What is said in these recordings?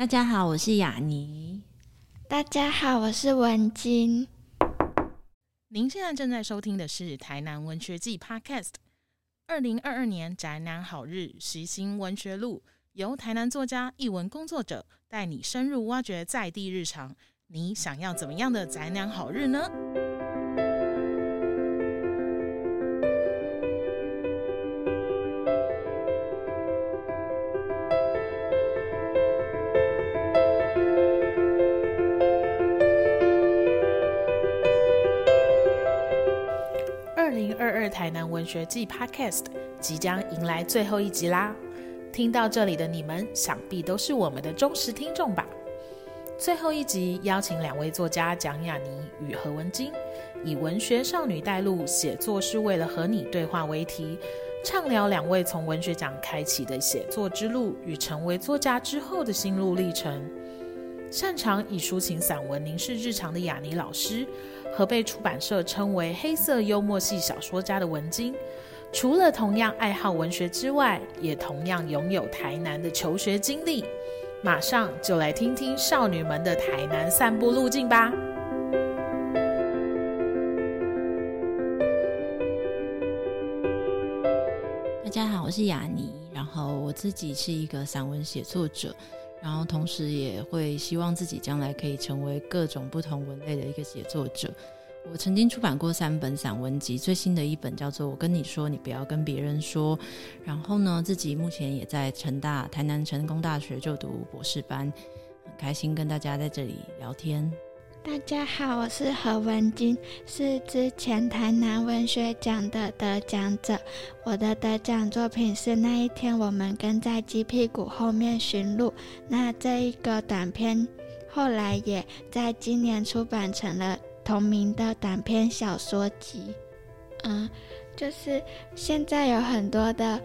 大家好，我是雅尼。大家好，我是文晶。您现在正在收听的是台南文学季 Podcast。二零二二年宅男好日实行文学路，由台南作家、译文工作者带你深入挖掘在地日常。你想要怎么样的宅男好日呢？学季 Podcast 即将迎来最后一集啦！听到这里的你们，想必都是我们的忠实听众吧？最后一集邀请两位作家蒋雅妮与何文晶，以文学少女带路，写作是为了和你对话为题，畅聊两位从文学奖开启的写作之路与成为作家之后的心路历程。擅长以抒情散文凝视日常的雅尼老师，和被出版社称为黑色幽默系小说家的文金，除了同样爱好文学之外，也同样拥有台南的求学经历。马上就来听听少女们的台南散步路径吧！大家好，我是雅尼。然后我自己是一个散文写作者，然后同时也会希望自己将来可以成为各种不同文类的一个写作者。我曾经出版过三本散文集，最新的一本叫做《我跟你说，你不要跟别人说》。然后呢，自己目前也在成大台南成功大学就读博士班，很开心跟大家在这里聊天。大家好，我是何文金，是之前台南文学奖的得奖者。我的得奖作品是那一天我们跟在鸡屁股后面寻路。那这一个短片后来也在今年出版成了。同名的短篇小说集，嗯，就是现在有很多的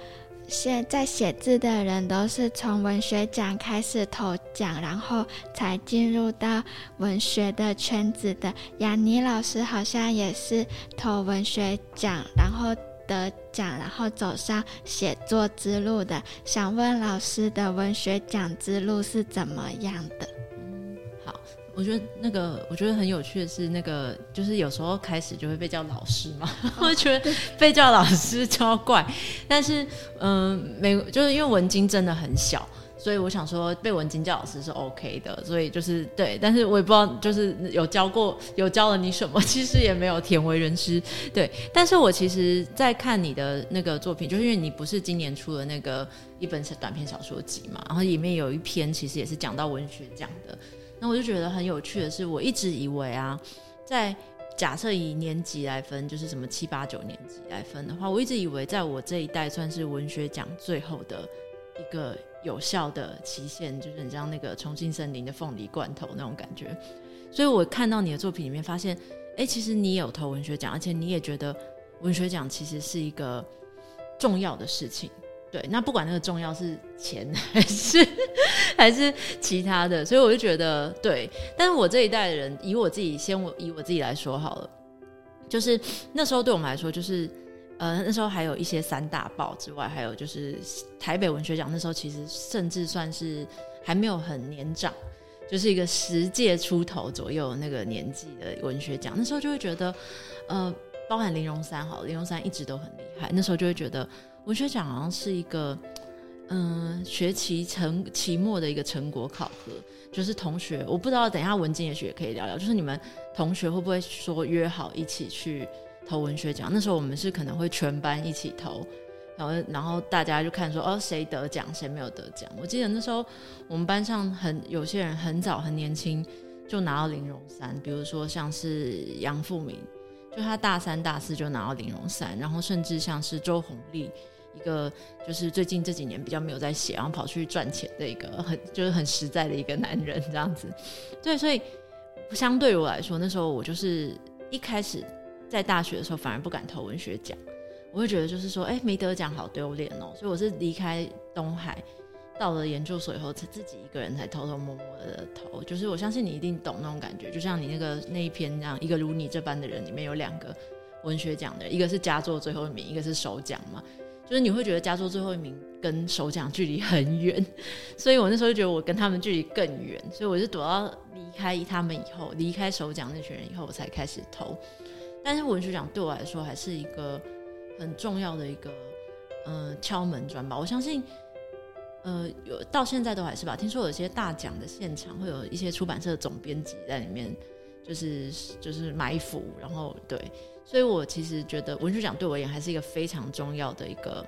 现在写字的人都是从文学奖开始投奖，然后才进入到文学的圈子的。雅妮老师好像也是投文学奖，然后得奖，然后走上写作之路的。想问老师的文学奖之路是怎么样的？我觉得那个，我觉得很有趣的是，那个就是有时候开始就会被叫老师嘛，我觉得被叫老师超怪。但是，嗯，没，就是因为文晶真的很小，所以我想说被文晶叫老师是 OK 的。所以就是对，但是我也不知道，就是有教过，有教了你什么，其实也没有甜为人师。对，但是我其实，在看你的那个作品，就是因为你不是今年出了那个一本小短篇小说集嘛，然后里面有一篇其实也是讲到文学奖的。那我就觉得很有趣的是，我一直以为啊，在假设以年级来分，就是什么七八九年级来分的话，我一直以为在我这一代算是文学奖最后的一个有效的期限，就是你像那个重庆森林的凤梨罐头那种感觉。所以我看到你的作品里面，发现，哎，其实你有投文学奖，而且你也觉得文学奖其实是一个重要的事情。对，那不管那个重要是钱 还是还是其他的，所以我就觉得对。但是我这一代的人，以我自己先我以我自己来说好了，就是那时候对我们来说，就是呃那时候还有一些三大报之外，还有就是台北文学奖，那时候其实甚至算是还没有很年长，就是一个十届出头左右那个年纪的文学奖，那时候就会觉得，呃，包含林荣三好，林荣三一直都很厉害，那时候就会觉得。文学奖好像是一个，嗯，学期成期末的一个成果考核，就是同学，我不知道，等一下文静也许也可以聊聊，就是你们同学会不会说约好一起去投文学奖？那时候我们是可能会全班一起投，然后然后大家就看说哦谁得奖谁没有得奖。我记得那时候我们班上很有些人很早很年轻就拿到零荣三，比如说像是杨富明，就他大三大四就拿到零荣三，然后甚至像是周红丽。一个就是最近这几年比较没有在写，然后跑去赚钱的一个很就是很实在的一个男人这样子，对，所以相对于我来说，那时候我就是一开始在大学的时候反而不敢投文学奖，我会觉得就是说，哎，没得奖好丢脸哦，所以我是离开东海到了研究所以后，才自己一个人才偷偷摸摸的投，就是我相信你一定懂那种感觉，就像你那个那一篇这样，一个如你这般的人里面有两个文学奖的，一个是佳作最后一名，一个是首奖嘛。就是你会觉得加州最后一名跟首奖距离很远，所以我那时候就觉得我跟他们距离更远，所以我就躲到离开他们以后，离开首奖那群人以后，我才开始投。但是文学奖对我来说还是一个很重要的一个呃敲门砖吧。我相信，呃，有到现在都还是吧。听说有些大奖的现场会有一些出版社的总编辑在里面，就是就是埋伏，然后对。所以我其实觉得文学奖对我而言还是一个非常重要的一个，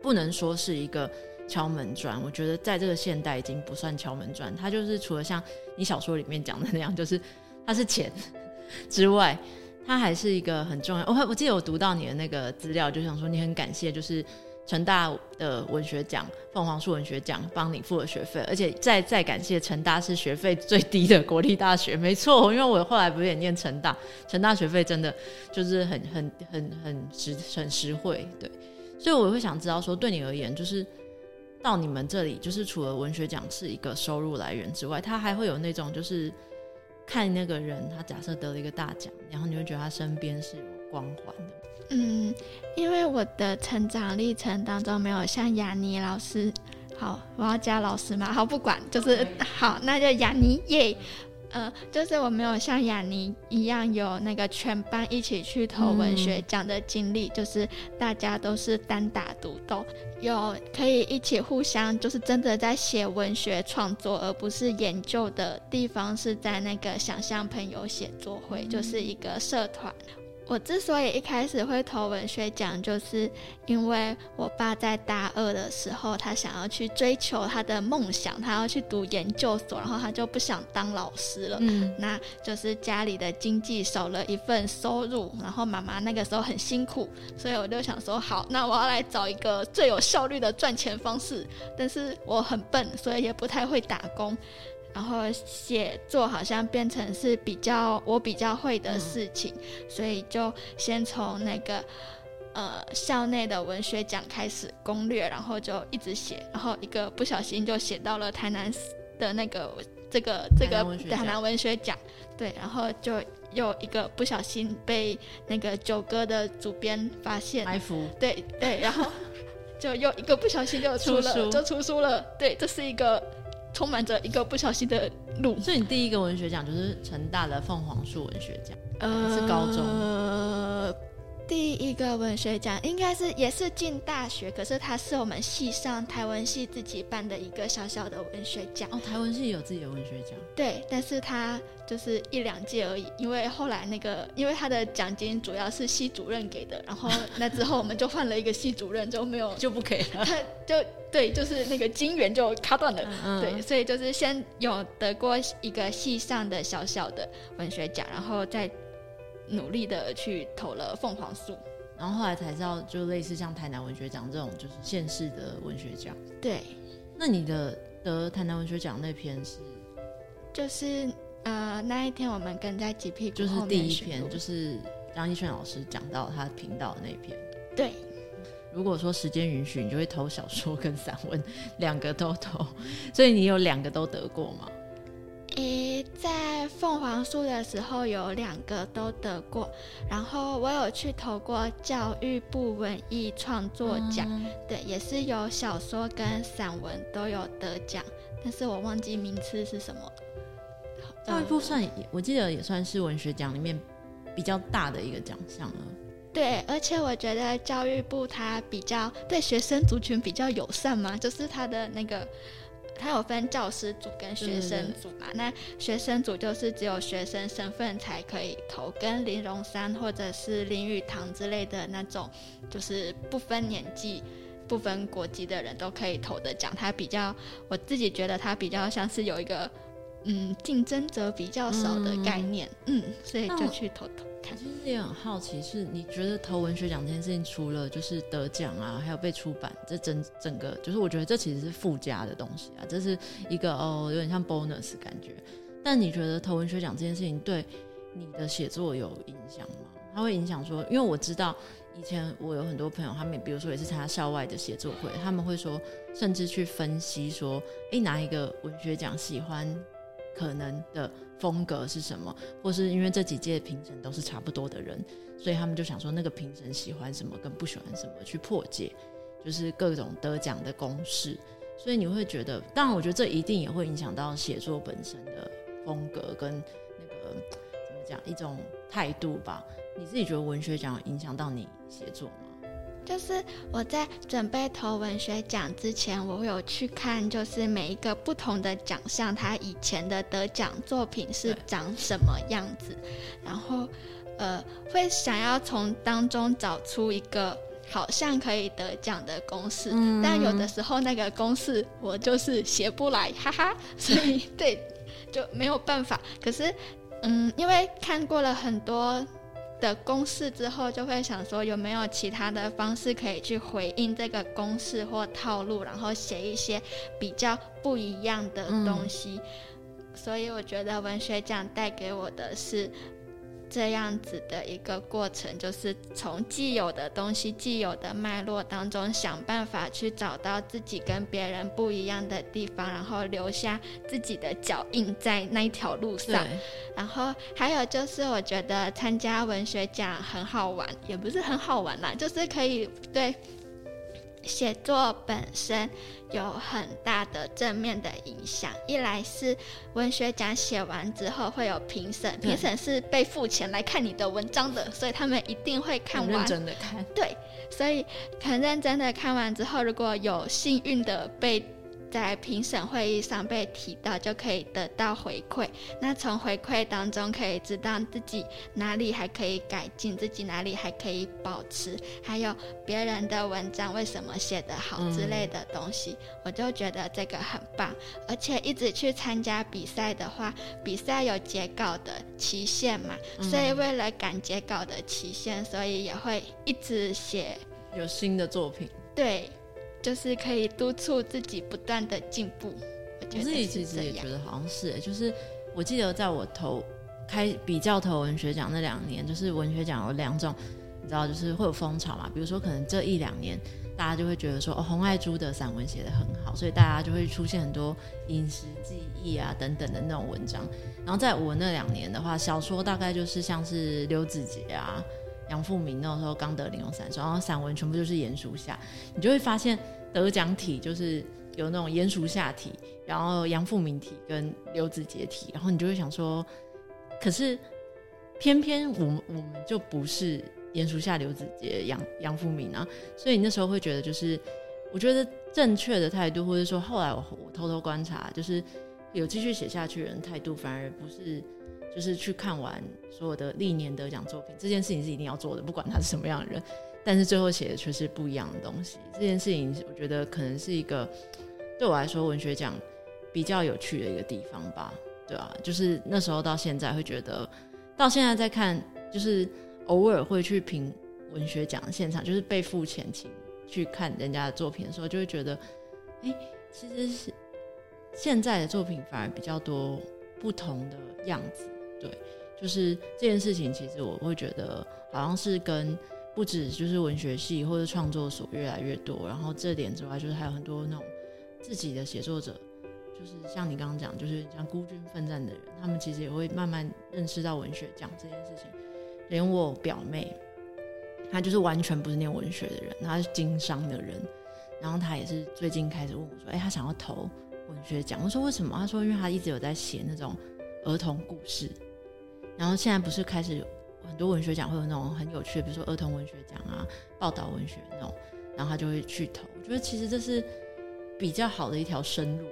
不能说是一个敲门砖。我觉得在这个现代已经不算敲门砖，它就是除了像你小说里面讲的那样，就是它是钱 之外，它还是一个很重要。我我记得我读到你的那个资料，就想说你很感谢，就是。成大的文学奖、凤凰树文学奖帮你付了学费，而且再再感谢成大是学费最低的国立大学，没错，因为我后来不是也念成大，成大学费真的就是很很很很实很实惠，对，所以我会想知道说，对你而言，就是到你们这里，就是除了文学奖是一个收入来源之外，他还会有那种就是看那个人，他假设得了一个大奖，然后你会觉得他身边是有光环的。嗯，因为我的成长历程当中没有像雅尼老师，好，我要加老师嘛，好，不管，就是好，那就雅尼耶，呃，就是我没有像雅尼一样有那个全班一起去投文学奖的经历，就是大家都是单打独斗，有可以一起互相就是真的在写文学创作，而不是研究的地方是在那个想象朋友写作会，就是一个社团。我之所以一开始会投文学奖，就是因为我爸在大二的时候，他想要去追求他的梦想，他要去读研究所，然后他就不想当老师了。嗯，那就是家里的经济少了一份收入，然后妈妈那个时候很辛苦，所以我就想说，好，那我要来找一个最有效率的赚钱方式。但是我很笨，所以也不太会打工。然后写作好像变成是比较我比较会的事情，所以就先从那个呃校内的文学奖开始攻略，然后就一直写，然后一个不小心就写到了台南的那个这个这个台南文学奖，对，然后就又一个不小心被那个九哥的主编发现。埋伏，对对，然后就又一个不小心就出了 就出书了，对，这是一个。充满着一个不小心的路，所以你第一个文学奖就是成大的凤凰树文学奖，呃，是高中。第一个文学奖应该是也是进大学，可是它是我们系上台文系自己办的一个小小的文学奖。哦，台文系有自己的文学奖。对，但是它就是一两届而已，因为后来那个，因为他的奖金主要是系主任给的，然后那之后我们就换了一个系主任，就没有 就不给了。他就对，就是那个金源就卡断了。对，所以就是先有得过一个系上的小小的文学奖，然后再。努力的去投了凤凰树，然后后来才知道，就类似像台南文学奖这种，就是县市的文学奖。对，那你的得台南文学奖那篇是，就是呃那一天我们跟在几屁股就是第一篇，就是张一轩老师讲到他频道的那篇。对，如果说时间允许，你就会投小说跟散文两个都投，所以你有两个都得过吗？诶，在凤凰树的时候有两个都得过，然后我有去投过教育部文艺创作奖，对，也是有小说跟散文都有得奖，但是我忘记名次是什么。教育部算，我记得也算是文学奖里面比较大的一个奖项了。对，而且我觉得教育部它比较对学生族群比较友善嘛，就是它的那个。它有分教师组跟学生组嘛？那学生组就是只有学生身份才可以投，跟林荣山或者是林语堂之类的那种，就是不分年纪、不分国籍的人都可以投的奖。它比较，我自己觉得它比较像是有一个。嗯，竞争者比较少的概念，嗯，所以就去投投看。他其实也很好奇，是你觉得投文学奖这件事情，除了就是得奖啊，还有被出版，这整整个就是我觉得这其实是附加的东西啊，这是一个哦，有点像 bonus 感觉。但你觉得投文学奖这件事情对你的写作有影响吗？它会影响说，因为我知道以前我有很多朋友，他们比如说也是参加校外的写作会，他们会说，甚至去分析说，哎，哪一个文学奖喜欢。可能的风格是什么，或是因为这几届评审都是差不多的人，所以他们就想说那个评审喜欢什么跟不喜欢什么去破解，就是各种得奖的公式。所以你会觉得，当然我觉得这一定也会影响到写作本身的风格跟那个怎么讲一种态度吧。你自己觉得文学奖影响到你写作吗？就是我在准备投文学奖之前，我有去看，就是每一个不同的奖项，它以前的得奖作品是长什么样子，然后呃，会想要从当中找出一个好像可以得奖的公式，但有的时候那个公式我就是写不来，哈哈，所以对就没有办法。可是嗯，因为看过了很多。的公式之后，就会想说有没有其他的方式可以去回应这个公式或套路，然后写一些比较不一样的东西。所以我觉得文学奖带给我的是。这样子的一个过程，就是从既有的东西、既有的脉络当中，想办法去找到自己跟别人不一样的地方，然后留下自己的脚印在那一条路上。然后还有就是，我觉得参加文学奖很好玩，也不是很好玩啦，就是可以对。写作本身有很大的正面的影响。一来是文学奖写完之后会有评审，评审是被付钱来看你的文章的，所以他们一定会看完，认真的看。对，所以很认真的看完之后，如果有幸运的被。在评审会议上被提到，就可以得到回馈。那从回馈当中可以知道自己哪里还可以改进，自己哪里还可以保持，还有别人的文章为什么写得好之类的东西，我就觉得这个很棒。而且一直去参加比赛的话，比赛有截稿的期限嘛，所以为了赶截稿的期限，所以也会一直写有新的作品。对。就是可以督促自己不断的进步。我自己其实也觉得好像是，就是我记得在我投开比较投文学奖那两年，就是文学奖有两种，你知道，就是会有风潮嘛。比如说，可能这一两年大家就会觉得说，哦，洪爱珠的散文写的很好，所以大家就会出现很多饮食记忆啊等等的那种文章。然后在我那两年的话，小说大概就是像是刘子杰啊。杨富明那时候刚得玲珑散，然后散文全部就是严肃下，你就会发现得奖体就是有那种严肃下体，然后杨富明体跟刘子杰体，然后你就会想说，可是偏偏我们我们就不是严肃下刘子杰杨杨富明啊，所以你那时候会觉得就是，我觉得正确的态度，或者说后来我我偷偷观察，就是有继续写下去的人态度反而不是。就是去看完所有的历年得奖作品，这件事情是一定要做的，不管他是什么样的人。但是最后写的却是不一样的东西。这件事情，我觉得可能是一个对我来说文学奖比较有趣的一个地方吧。对啊，就是那时候到现在会觉得，到现在在看，就是偶尔会去评文学奖现场，就是被付钱请去看人家的作品的时候，就会觉得，哎，其实是现在的作品反而比较多不同的样子。对，就是这件事情，其实我会觉得好像是跟不止就是文学系或者创作所越来越多，然后这点之外，就是还有很多那种自己的写作者，就是像你刚刚讲，就是像孤军奋战的人，他们其实也会慢慢认识到文学奖这件事情。连我表妹，她就是完全不是念文学的人，她是经商的人，然后她也是最近开始问我说：“哎，她想要投文学奖。”我说：“为什么？”她说：“因为她一直有在写那种儿童故事。”然后现在不是开始有很多文学奖会有那种很有趣的，比如说儿童文学奖啊、报道文学那种，然后他就会去投。我觉得其实这是比较好的一条生路，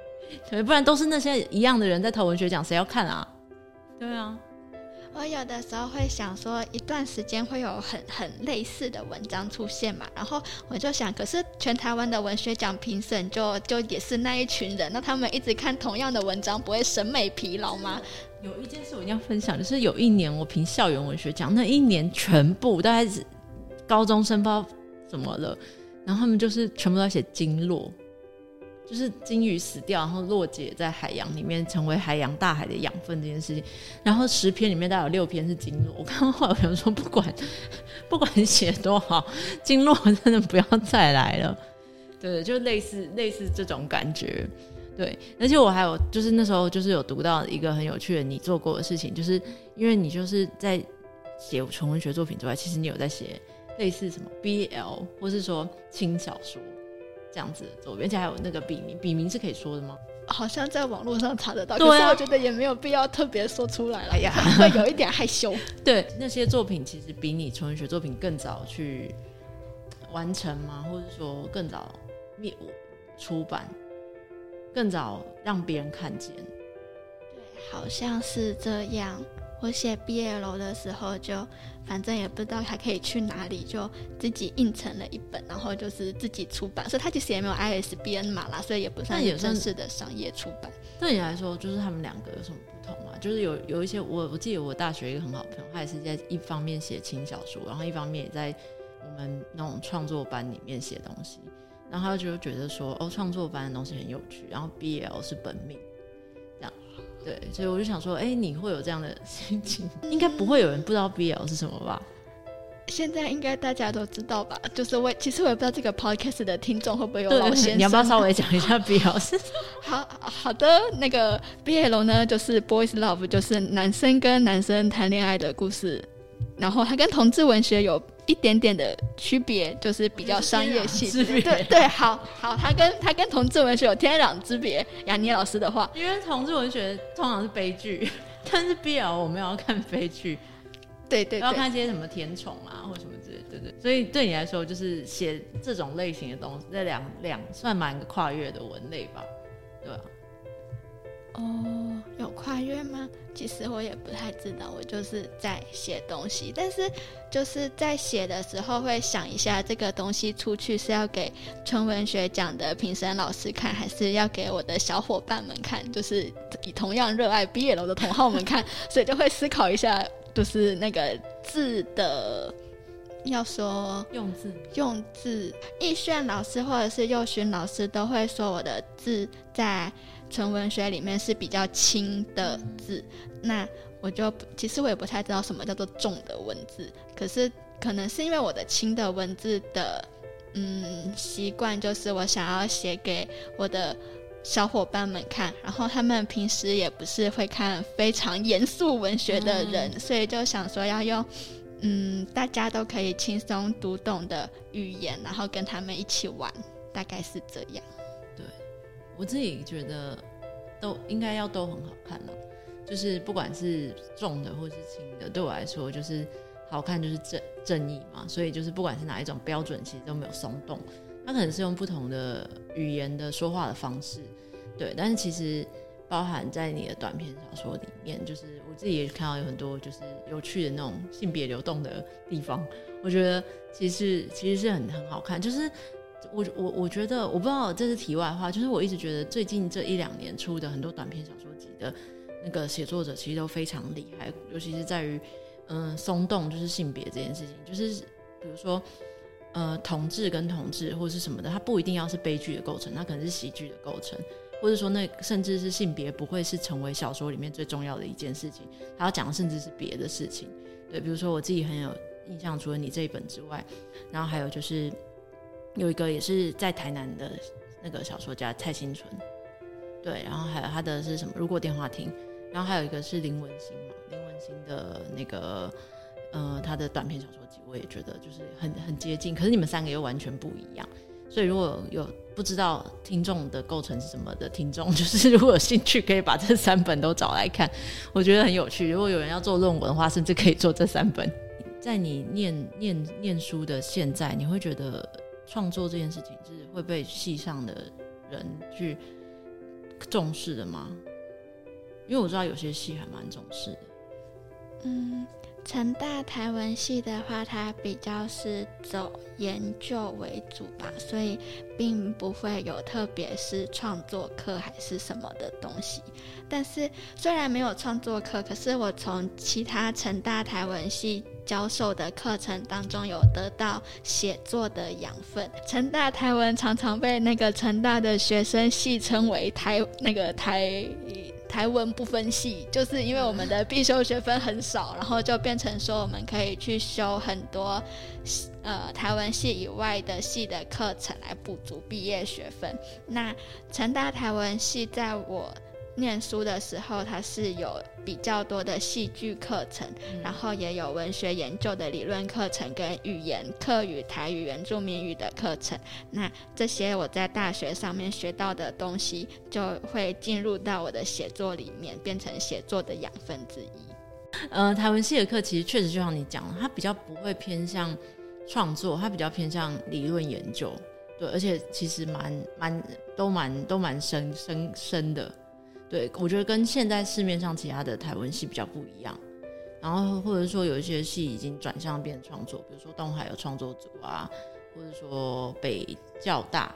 对，不然都是那些一样的人在投文学奖，谁要看啊？对啊。我有的时候会想说，一段时间会有很很类似的文章出现嘛，然后我就想，可是全台湾的文学奖评审就就也是那一群人，那他们一直看同样的文章，不会审美疲劳吗？有一件事我一定要分享，就是有一年我评校园文学奖，那一年全部大概是高中生，不知道怎么了，然后他们就是全部都在写经络。就是鲸鱼死掉，然后落解在海洋里面，成为海洋大海的养分这件事情。然后十篇里面大概有六篇是经络。我看到后来有人说，不管不管写多好，经络真的不要再来了。对，就类似类似这种感觉。对，而且我还有就是那时候就是有读到一个很有趣的你做过的事情，就是因为你就是在写纯文学作品之外，其实你有在写类似什么 BL 或是说轻小说这样子的作品，而且还有那个笔名，笔名是可以说的吗？好像在网络上查得到，可是我觉得也没有必要特别说出来了，哎呀会有一点害羞。对，那些作品其实比你纯文学作品更早去完成吗？或者说更早灭出版，更早让别人看见？对好像是这样。我写毕业楼的时候就，反正也不知道还可以去哪里，就自己印成了一本，然后就是自己出版。所以它其实也没有 ISBN 码啦，所以也不算正式的商业出版。对你来说，就是他们两个有什么不同吗？就是有有一些我我记得我大学一个很好的朋友，他也是在一方面写轻小说，然后一方面也在我们那种创作班里面写东西，然后他就觉得说，哦，创作班的东西很有趣，然后 BL 是本命，这样，对，所以我就想说，哎、你会有这样的心情？应该不会有人不知道 BL 是什么吧？现在应该大家都知道吧？就是我其实我也不知道这个 podcast 的听众会不会有对老先生。你要不要稍微讲一下 BL 是？好好的，那个 BL 呢，就是 boys love，就是男生跟男生谈恋爱的故事。然后它跟同志文学有一点点的区别，就是比较商业性。对对，好好，他跟他跟同志文学有天壤之别。雅尼老师的话，因为同志文学通常是悲剧，但是 BL 我们要看悲剧。要对对要，看一些什么甜宠啊，或什么之类的，对对。所以对你来说，就是写这种类型的东西，这两两算蛮跨越的文类吧，对吧、哦，有跨越吗？其实我也不太知道，我就是在写东西，但是就是在写的时候会想一下，这个东西出去是要给纯文学奖的评审老师看，还是要给我的小伙伴们看，就是以同样热爱毕业楼的同好们看，所以就会思考一下，就是那个字的。要说用字。用字，易炫老师或者是佑勋老师都会说我的字在纯文学里面是比较轻的字，那我就其实我也不太知道什么叫做重的文字，可是可能是因为我的轻的文字的嗯习惯，就是我想要写给我的小伙伴们看，然后他们平时也不是会看非常严肃文学的人，所以就想说要用。嗯，大家都可以轻松读懂的语言，然后跟他们一起玩，大概是这样。我自己觉得都应该要都很好看了，就是不管是重的或是轻的，对我来说就是好看就是正正义嘛，所以就是不管是哪一种标准，其实都没有松动。它可能是用不同的语言的说话的方式，对，但是其实包含在你的短篇小说里面，就是我自己也看到有很多就是有趣的那种性别流动的地方，我觉得其实其实是很很好看，就是。我我我觉得我不知道这是题外话，就是我一直觉得最近这一两年出的很多短篇小说集的那个写作者其实都非常厉害，尤其是在于嗯松动就是性别这件事情，就是比如说呃同志跟同志或者是什么的，它不一定要是悲剧的构成，它可能是喜剧的构成，或者说那甚至是性别不会是成为小说里面最重要的一件事情，它要讲的甚至是别的事情。对，比如说我自己很有印象，除了你这一本之外，然后还有就是。有一个也是在台南的那个小说家蔡新纯，对，然后还有他的是什么？如果电话亭，然后还有一个是林文星嘛，林文星的那个呃，他的短篇小说集，我也觉得就是很很接近，可是你们三个又完全不一样，所以如果有不知道听众的构成是什么的听众，就是如果有兴趣，可以把这三本都找来看，我觉得很有趣。如果有人要做论文的话，甚至可以做这三本。在你念念念书的现在，你会觉得？创作这件事情是会被系上的人去重视的吗？因为我知道有些系还蛮重视的。嗯，成大台文系的话，它比较是走研究为主吧，所以并不会有特别是创作课还是什么的东西。但是虽然没有创作课，可是我从其他成大台文系。教授的课程当中有得到写作的养分。成大台文常常被那个成大的学生戏称为台那个台台文不分系，就是因为我们的必修学分很少，然后就变成说我们可以去修很多呃台文系以外的系的课程来补足毕业学分。那成大台文系在我。念书的时候，它是有比较多的戏剧课程，然后也有文学研究的理论课程跟语言课语、台语、原住民语的课程。那这些我在大学上面学到的东西，就会进入到我的写作里面，变成写作的养分之一。呃，台文系的课其实确实就像你讲的，它比较不会偏向创作，它比较偏向理论研究。对，而且其实蛮蛮都蛮都蛮深深深的。对，我觉得跟现在市面上其他的台文戏比较不一样，然后或者说有一些戏已经转向变创作，比如说东海有创作组啊，或者说北教大，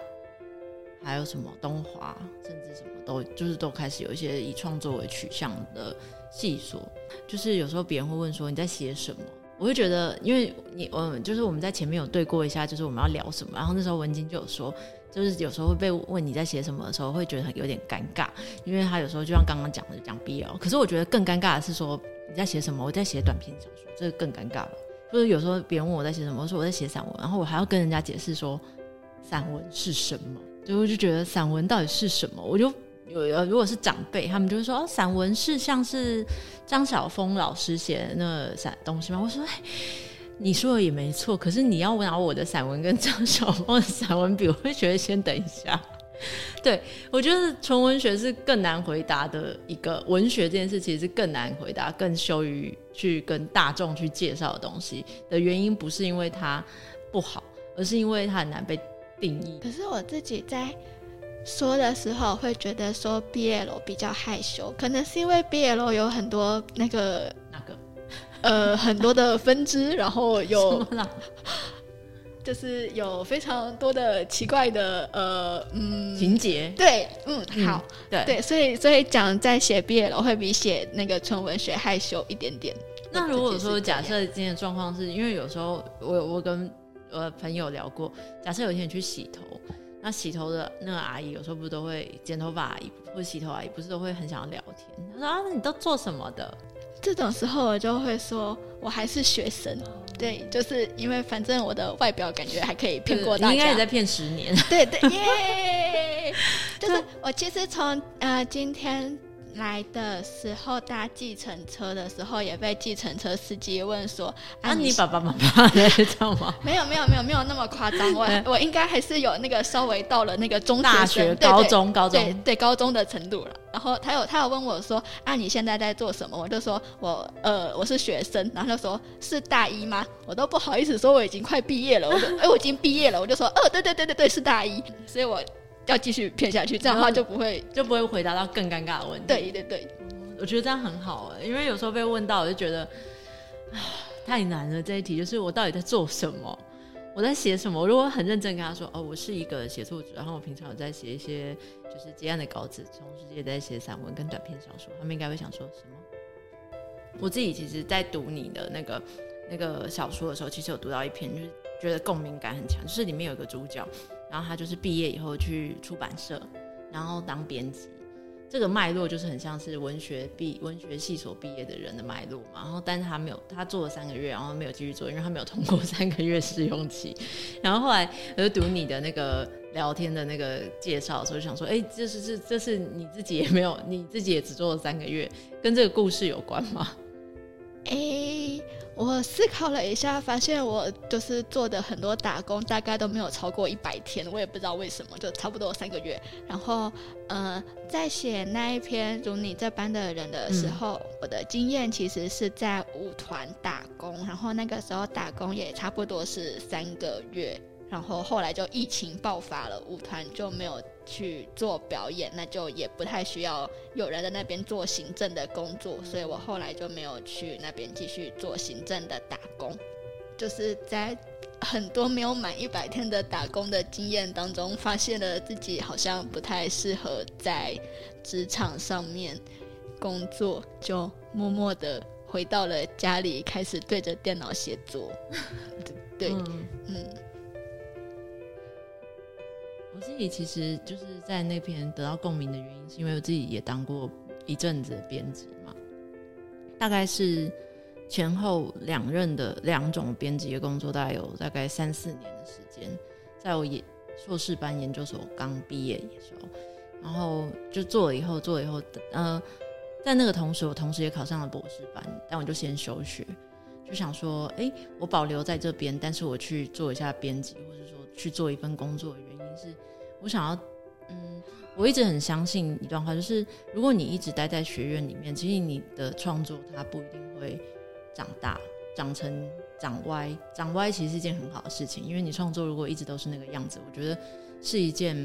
还有什么东华，甚至什么都就是都开始有一些以创作为取向的戏所。就是有时候别人会问说你在写什么，我会觉得，因为你嗯，就是我们在前面有对过一下，就是我们要聊什么，然后那时候文晶就有说。就是有时候会被问你在写什么的时候，会觉得很有点尴尬，因为他有时候就像刚刚讲的讲 BL，可是我觉得更尴尬的是说你在写什么？我在写短篇小说，这个更尴尬了。就是有时候别人问我在写什么，我说我在写散文，然后我还要跟人家解释说散文是什么，就我就觉得散文到底是什么？我就有呃，如果是长辈，他们就会说哦，散文是像是张晓峰老师写的那散东西吗？我说。你说的也没错，可是你要拿我的散文跟张小峰的散文比，我会觉得先等一下。对我觉得纯文学是更难回答的一个文学这件事，其实是更难回答、更羞于去跟大众去介绍的东西的原因，不是因为它不好，而是因为它很难被定义。可是我自己在说的时候，会觉得说 BL 比较害羞，可能是因为 BL 有很多那个。呃，很多的分支，然后有，就是有非常多的奇怪的呃嗯情节。对，嗯，好，对对，所以所以讲在写毕业了会比写那个纯文学害羞一点点。那如果说假设今天的状况是因为有时候我我跟呃朋友聊过，假设有一天去洗头，那洗头的那个阿姨有时候不是都会剪头发阿姨或者洗头阿姨不是都会很想要聊天？她说啊，那你都做什么的？这种时候我就会说，我还是学生，对，就是因为反正我的外表感觉还可以骗过大家，应该也在骗十年，对对，耶，就是我其实从呃今天。来的时候搭计程车的时候，也被计程车司机问说：“啊，你爸爸妈妈在这样吗？” 没有，没有，没有，没有那么夸张。我 我应该还是有那个稍微到了那个中大学、高中、高中对对高中的程度了。然后他有他有问我说：“啊，你现在在做什么？”我就说：“我呃我是学生。”然后他说：“是大一吗？”我都不好意思说我已经快毕业了。我说：“哎，我已经毕业了。”我就说：“哦，对对对对对，是大一。”所以我。要继续骗下去，这样的话就不会就不会回答到更尴尬的问题。对对对，我觉得这样很好哎，因为有时候被问到，我就觉得 太难了。这一题就是我到底在做什么，我在写什么？我如果很认真跟他说，哦，我是一个写作者，然后我平常有在写一些就是结案的稿子，同时也在写散文跟短篇小说，他们应该会想说什么？我自己其实，在读你的那个那个小说的时候，其实有读到一篇，就是觉得共鸣感很强，就是里面有一个主角。然后他就是毕业以后去出版社，然后当编辑，这个脉络就是很像是文学毕文学系所毕业的人的脉络嘛。然后，但是他没有，他做了三个月，然后没有继续做，因为他没有通过三个月试用期。然后后来我就读你的那个聊天的那个介绍的时候，就想说，哎，这是这这是你自己也没有，你自己也只做了三个月，跟这个故事有关吗？哎。我思考了一下，发现我就是做的很多打工，大概都没有超过一百天，我也不知道为什么，就差不多三个月。然后，呃，在写那一篇如你这般的人的时候，我的经验其实是在舞团打工，然后那个时候打工也差不多是三个月。然后后来就疫情爆发了，舞团就没有去做表演，那就也不太需要有人在那边做行政的工作，所以我后来就没有去那边继续做行政的打工。就是在很多没有满一百天的打工的经验当中，发现了自己好像不太适合在职场上面工作，就默默的回到了家里，开始对着电脑写作。对，嗯。我自己其实就是在那边得到共鸣的原因，是因为我自己也当过一阵子的编辑嘛，大概是前后两任的两种编辑的工作，大概有大概三四年的时间，在我研硕士班研究所刚毕业的时候，然后就做了以后做了以后，呃，在那个同时，我同时也考上了博士班，但我就先休学，就想说，哎，我保留在这边，但是我去做一下编辑，或者说去做一份工作的原是，我想要，嗯。我一直很相信一段话，就是如果你一直待在学院里面，其实你的创作它不一定会长大、长成、长歪。长歪其实是一件很好的事情，因为你创作如果一直都是那个样子，我觉得是一件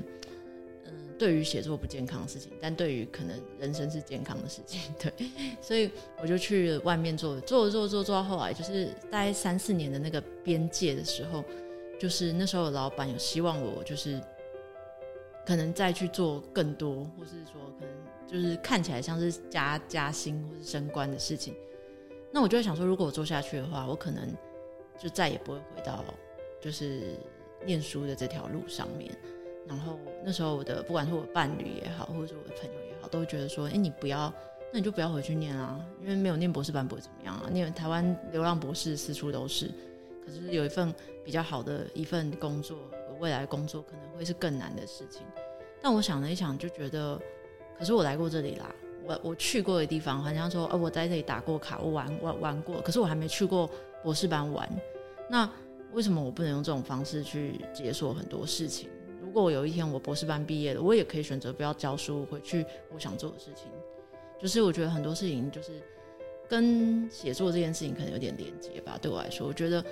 嗯，对于写作不健康的事情，但对于可能人生是健康的事情。对，所以我就去外面做，做做做做到后来，就是大概三四年的那个边界的时候，就是那时候老板有希望我就是。可能再去做更多，或是说可能就是看起来像是加加薪或是升官的事情，那我就会想说，如果我做下去的话，我可能就再也不会回到就是念书的这条路上面。然后那时候我的不管是我伴侣也好，或者是我的朋友也好，都会觉得说，哎，你不要，那你就不要回去念啊，因为没有念博士班不会怎么样啊。念台湾流浪博士四处都是，可是有一份比较好的一份工作。未来工作可能会是更难的事情，但我想了一想，就觉得，可是我来过这里啦，我我去过的地方，好像说，呃，我在这里打过卡，我玩玩玩过，可是我还没去过博士班玩。那为什么我不能用这种方式去解锁很多事情？如果我有一天我博士班毕业了，我也可以选择不要教书，回去我想做的事情。就是我觉得很多事情就是跟写作这件事情可能有点连接吧。对我来说，我觉得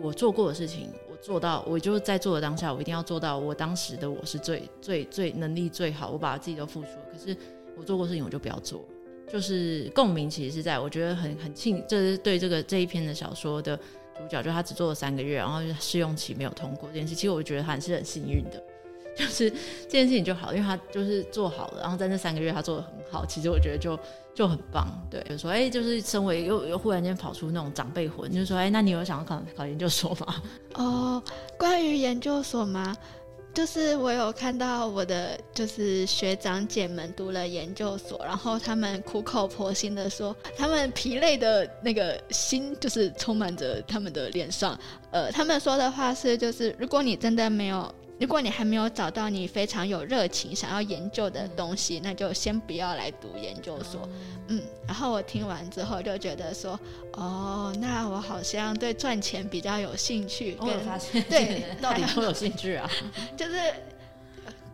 我做过的事情。我做到，我就是在做的当下，我一定要做到。我当时的我是最最最能力最好，我把自己都付出了。可是我做过事情，我就不要做。就是共鸣，其实是在我觉得很很庆，这是对这个这一篇的小说的主角，就他只做了三个月，然后试用期没有通过这件事，其实我觉得还是很幸运的。就是这件事情就好，因为他就是做好了，然后在那三个月他做的很好，其实我觉得就就很棒。对，就说哎，就是身为又又忽然间跑出那种长辈魂，就是说哎，那你有想要考考研究所吗？哦，关于研究所吗？就是我有看到我的就是学长姐们读了研究所，然后他们苦口婆心的说，他们疲累的那个心就是充满着他们的脸上。呃，他们说的话是，就是如果你真的没有。如果你还没有找到你非常有热情想要研究的东西，那就先不要来读研究所。嗯，然后我听完之后就觉得说，哦，那我好像对赚钱比较有兴趣。我发现，对，到底多有兴趣啊，就是。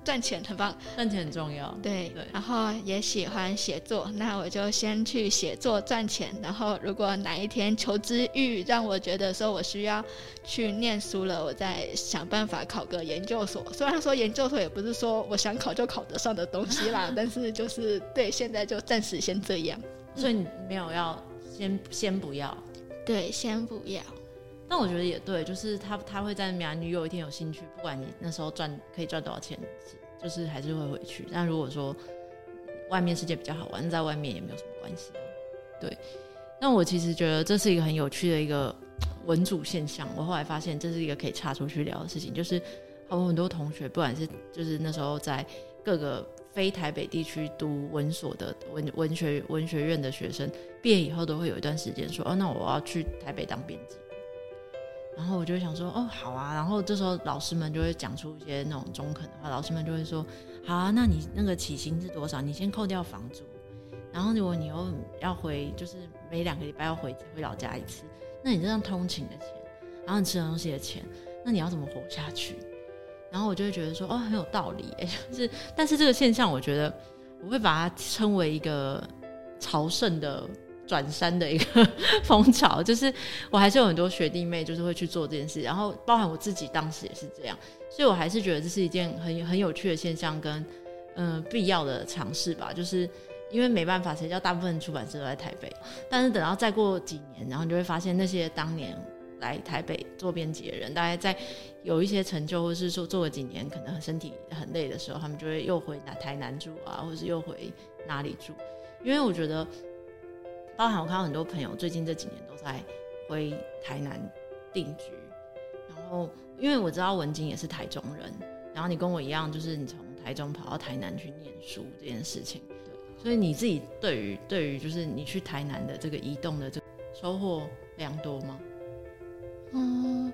赚钱很棒，赚钱很重要。对，然后也喜欢写作，那我就先去写作赚钱。然后如果哪一天求知欲让我觉得说我需要去念书了，我再想办法考个研究所。虽然说研究所也不是说我想考就考得上的东西啦，但是就是对，现在就暂时先这样。所以你没有要先先不要？对，先不要。但我觉得也对，就是他他会在那边，你有一天有兴趣，不管你那时候赚可以赚多少钱，就是还是会回去。但如果说外面世界比较好玩，在外面也没有什么关系啊。对，那我其实觉得这是一个很有趣的一个 文组现象。我后来发现这是一个可以插出去聊的事情，就是有很多同学，不管是就是那时候在各个非台北地区读文所的文文学文学院的学生，毕业以后都会有一段时间说，哦，那我要去台北当编辑。然后我就想说，哦，好啊。然后这时候老师们就会讲出一些那种中肯的话，老师们就会说，好啊，那你那个起薪是多少？你先扣掉房租。然后如果你又要回，就是每两个礼拜要回回老家一次，那你这样通勤的钱，然后你吃东西的钱，那你要怎么活下去？然后我就会觉得说，哦，很有道理。就，是，但是这个现象，我觉得我会把它称为一个朝圣的。转山的一个风潮，就是我还是有很多学弟妹，就是会去做这件事，然后包含我自己当时也是这样，所以我还是觉得这是一件很很有趣的现象跟嗯必要的尝试吧。就是因为没办法，谁叫大部分出版社都在台北，但是等到再过几年，然后你就会发现那些当年来台北做编辑的人，大概在有一些成就，或是说做了几年，可能身体很累的时候，他们就会又回台南住啊，或是又回哪里住，因为我觉得。包含我看到很多朋友最近这几年都在回台南定居，然后因为我知道文晶也是台中人，然后你跟我一样，就是你从台中跑到台南去念书这件事情，对所以你自己对于对于就是你去台南的这个移动的这收获良多吗？嗯，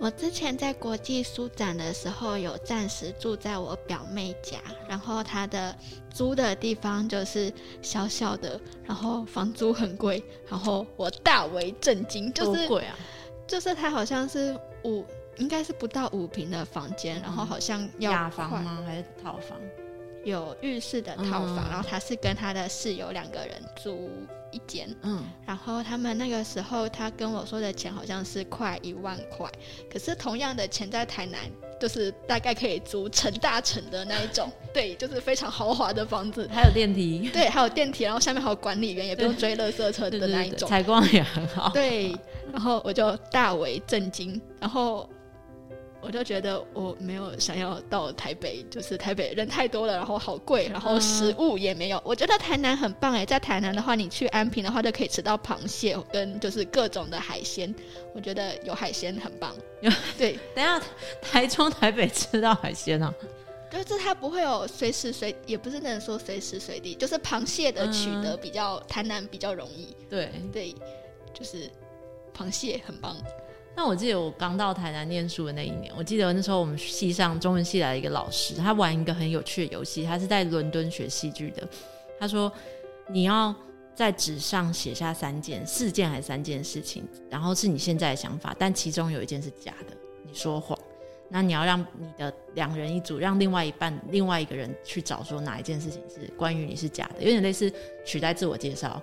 我之前在国际书展的时候，有暂时住在我表妹家，然后她的租的地方就是小小的，然后房租很贵，然后我大为震惊，就是贵啊，就是它好像是五，应该是不到五平的房间，然后好像要雅房吗？还是套房？有浴室的套房，然后他是跟他的室友两个人租一间，嗯，然后他们那个时候他跟我说的钱好像是快一万块，可是同样的钱在台南就是大概可以租成大成的那一种，对，就是非常豪华的房子，还有电梯，对，还有电梯，然后下面还有管理员，也不用追垃圾车的那一种，采光也很好，对，然后我就大为震惊，然后。我就觉得我没有想要到台北，就是台北人太多了，然后好贵，然后食物也没有。我觉得台南很棒哎，在台南的话，你去安平的话就可以吃到螃蟹跟就是各种的海鲜。我觉得有海鲜很棒。对，等下台中、台北吃到海鲜啊？就是它不会有随时随，也不是能说随时随地，就是螃蟹的取得比较台南比较容易。对对，就是螃蟹很棒。那我记得我刚到台南念书的那一年，我记得那时候我们系上中文系来了一个老师，他玩一个很有趣的游戏。他是在伦敦学戏剧的。他说你要在纸上写下三件、四件还是三件事情，然后是你现在的想法，但其中有一件是假的，你说谎。那你要让你的两人一组，让另外一半、另外一个人去找说哪一件事情是关于你是假的，有点类似取代自我介绍。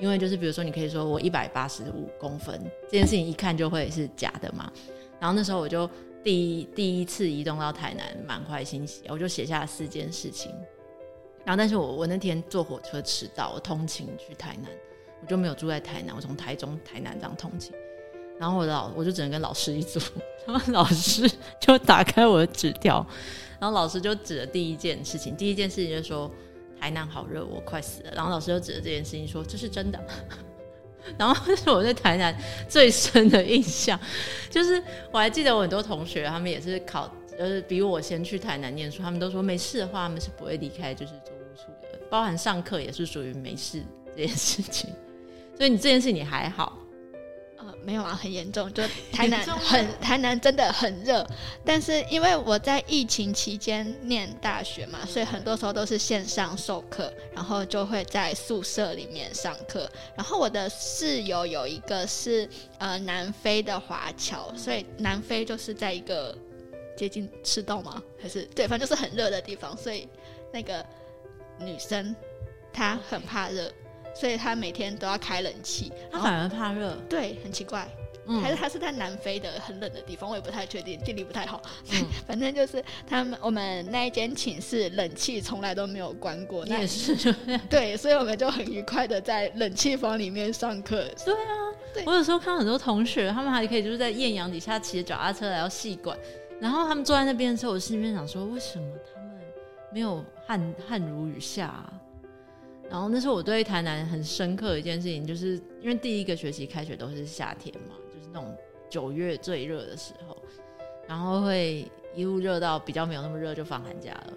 因为就是比如说，你可以说我一百八十五公分，这件事情一看就会是假的嘛。然后那时候我就第一第一次移动到台南，满怀欣喜，我就写下四件事情。然后但是我我那天坐火车迟到，我通勤去台南，我就没有住在台南，我从台中台南这样通勤。然后我的老我就只能跟老师一组，然后老师就打开我的纸条，然后老师就指了第一件事情，第一件事情就说。台南好热，我快死了。然后老师就指着这件事情说：“这是真的。”然后这是我对台南最深的印象，就是我还记得我很多同学，他们也是考，就是比我先去台南念书，他们都说没事的话，他们是不会离开就是租屋处的，包含上课也是属于没事这件事情。所以你这件事你还好。没有啊，很严重，就台南很台南真的很热，但是因为我在疫情期间念大学嘛，所以很多时候都是线上授课，然后就会在宿舍里面上课。然后我的室友有一个是呃南非的华侨，所以南非就是在一个接近赤道吗？还是对，反正就是很热的地方，所以那个女生她很怕热。所以他每天都要开冷气，他反而怕热，对，很奇怪，嗯。还是他是在南非的很冷的地方，我也不太确定，地理不太好。反正就是他们我们那一间寝室冷气从来都没有关过，也是。对，所以我们就很愉快的在冷气房里面上课。对啊，我有时候看到很多同学，他们还可以就是在艳阳底下骑着脚踏车来到戏馆，然后他们坐在那边的时候，我心里面想说，为什么他们没有汗汗如雨下？然后那是我对台南很深刻的一件事情，就是因为第一个学期开学都是夏天嘛，就是那种九月最热的时候，然后会一路热到比较没有那么热就放寒假了。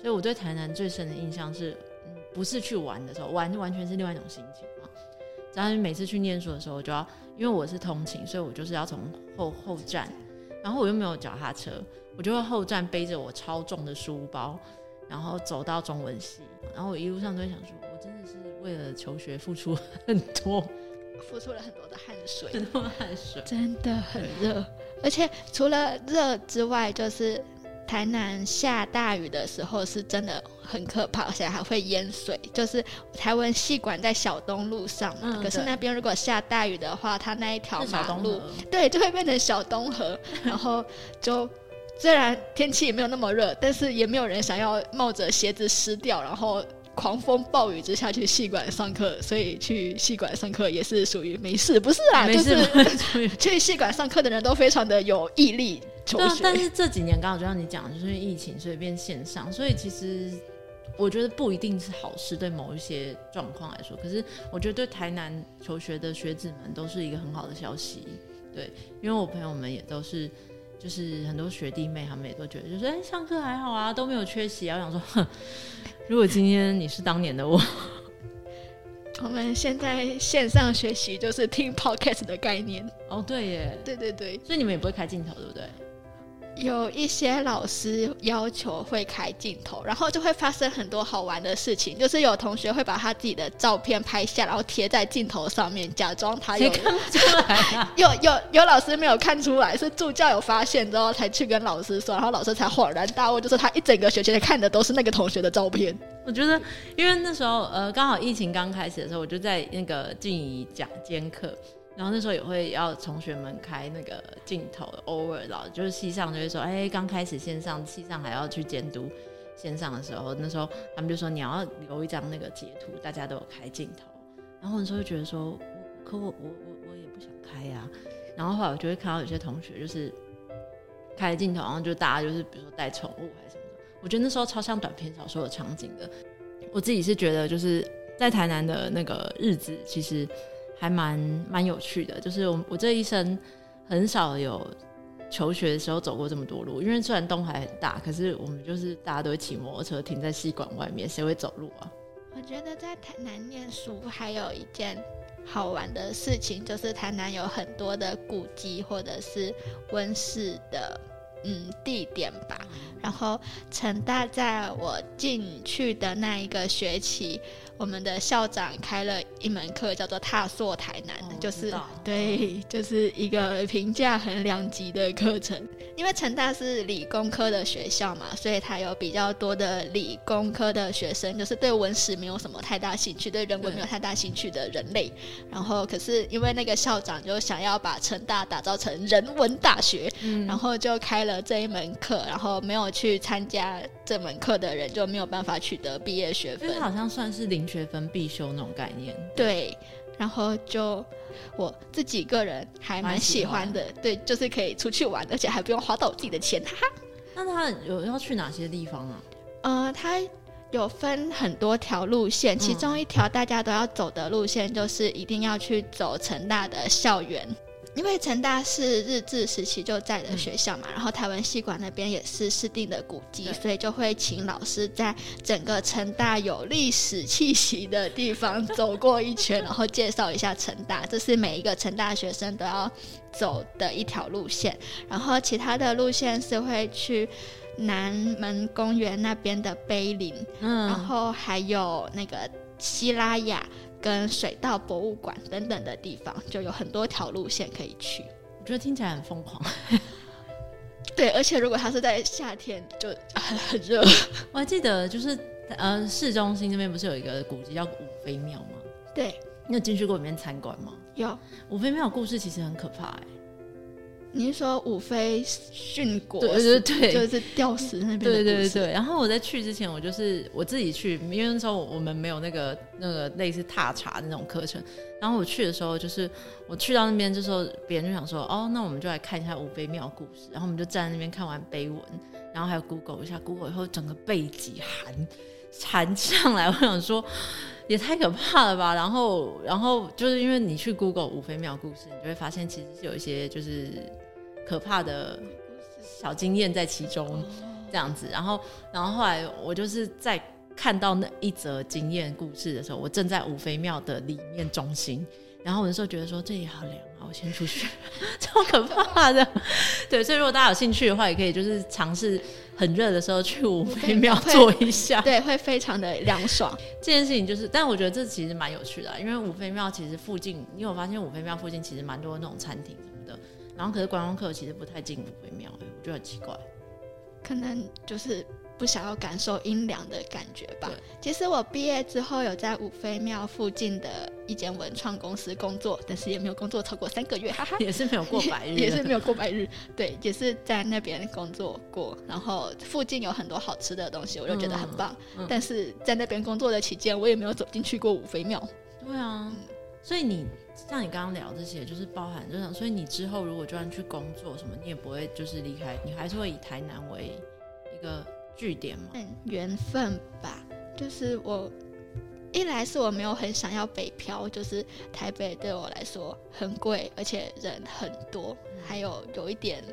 所以我对台南最深的印象是，嗯，不是去玩的时候，玩完全是另外一种心情嘛。然后每次去念书的时候，我就要因为我是通勤，所以我就是要从后后站，然后我又没有脚踏车，我就会后站背着我超重的书包。然后走到中文系，然后我一路上都在想说，为了求学付出很多，付出了很多的汗水，很多汗水，真的很热。而且除了热之外，就是台南下大雨的时候是真的很可怕，而且还会淹水。就是台湾戏馆在小东路上嘛，可是那边如果下大雨的话，它那一条马路对就会变成小东河，然后就。虽然天气也没有那么热，但是也没有人想要冒着鞋子湿掉，然后狂风暴雨之下去戏馆上课，所以去戏馆上课也是属于没事，不是啊？没事。去戏馆上课的人都非常的有毅力求学。但是这几年刚好就像你讲，就是因为疫情，所以变线上，所以其实我觉得不一定是好事，对某一些状况来说。可是我觉得对台南求学的学子们都是一个很好的消息，对，因为我朋友们也都是。就是很多学弟妹他们也都觉得，就是哎、上课还好啊，都没有缺席啊。我想说，哼，如果今天你是当年的我，我们现在线上学习就是听 podcast 的概念。哦对耶，对对对，所以你们也不会开镜头，对不对？有一些老师要求会开镜头，然后就会发生很多好玩的事情，就是有同学会把他自己的照片拍下，然后贴在镜头上面，假装他有。看不出来 啊？有有有老师没有看出来，是助教有发现之后才去跟老师说，然后老师才恍然大悟，就是他一整个学期看的都是那个同学的照片。我觉得，因为那时候呃，刚好疫情刚开始的时候，我就在那个静怡讲兼课，然后那时候也会要同学们开那个镜头，偶尔老就是系上就会说，哎，刚开始线上，系上还要去监督线上的时候，那时候他们就说你要留一张那个截图，大家都有开镜头，然后那时候就觉得说，我可我我我我也不想开呀、然后后来我就会看到有些同学就是开镜头，然后就大家就是比如说带宠物还是什么的，我觉得那时候超像短篇小说的场景的。我自己是觉得就是在台南的那个日子，其实还蛮蛮有趣的。就是我我这一生很少有求学的时候走过这么多路，因为虽然东海很大，可是我们就是大家都会骑摩托车停在戏馆外面，谁会走路啊？我觉得在台南念书还有一件好玩的事情，就是台南有很多的古迹或者是温室的嗯地点吧。然后成大在我进去的那一个学期，我们的校长开了一门课叫做“踏溯台南”，哦就是对，就是一个评价很两级的课程。因为成大是理工科的学校嘛，所以它有比较多的理工科的学生，就是对文史没有什么太大兴趣，对人文没有太大兴趣的人类。然后，可是因为那个校长就想要把成大打造成人文大学，嗯然后就开了这一门课，然后没有去参加这门课的人就没有办法取得毕业学分好像算是零学分必修那种概念。对，然后就我自己个人还蛮喜欢的，对，就是可以出去玩，而且还不用花到我自己的钱，哈哈。那他有要去哪些地方啊？呃，他有分很多条路线，其中一条大家都要走的路线就是一定要去走成大的校园。因为成大是日治时期就在的学校嘛，然后台湾戏馆那边也是市定的古迹，所以就会请老师在整个成大有历史气息的地方走过一圈，然后介绍一下成大，这是每一个成大学生都要走的一条路线。然后其他的路线是会去南门公园那边的碑林，嗯。然后还有那个希拉雅跟水稻博物馆等等的地方，就有很多条路线可以去。我觉得听起来很疯狂。对，而且如果它是在夏天，就很很热。我还记得就是呃市中心那边不是有一个古迹叫五妃庙吗？对，你有进去过里面参观吗？有。五妃庙的故事其实很可怕哎、你是说五妃殉国？对对对就是吊死那边的对对对对，然后我在去之前，我就是我自己去，因为那时候我们没有那个那个类似踏查的那种课程。然后我去的时候，就是我去到那边，这时候别人就想说，哦，那我们就来看一下五妃庙故事。然后我们就站在那边看完碑文，然后还有 Google 一下，Google 以后整个背脊寒寒上来，我想说也太可怕了吧。然后然后就是因为你去 Google 五妃庙故事，你就会发现其实是有一些就是可怕的小经验在其中。这样子，然后，然后后来我就是在看到那一则经验故事的时候，我正在五妃庙的里面中心，然后我那时候觉得说这里好凉啊，我先出去，超可怕的。对，所以如果大家有兴趣的话，也可以就是尝试很热的时候去五妃庙会坐一下。对，会非常的凉爽。这件事情就是，但我觉得这其实蛮有趣的啊、因为五妃庙其实附近，你有发现五妃庙附近其实蛮多那种餐厅的，然后可是观光客其实不太进五妃庙、欸，我觉得很奇怪。可能就是不想要感受阴凉的感觉吧。其实我毕业之后有在五妃庙附近的一间文创公司工作，但是也没有工作超过三个月，哈哈。也是没有过百日，也是没有过百日，对，也是在那边工作过，然后附近有很多好吃的东西，我就觉得很棒。嗯嗯但是在那边工作的期间，我也没有走进去过五妃庙。对啊，所以你像你刚刚聊这些，就是包含这种，所以你之后如果就算去工作什么，你也不会就是离开，你还是会以台南为一个据点嘛。嗯，缘分吧，就是我一来是我没有很想要北漂，就是台北对我来说很贵，而且人很多，还有有一点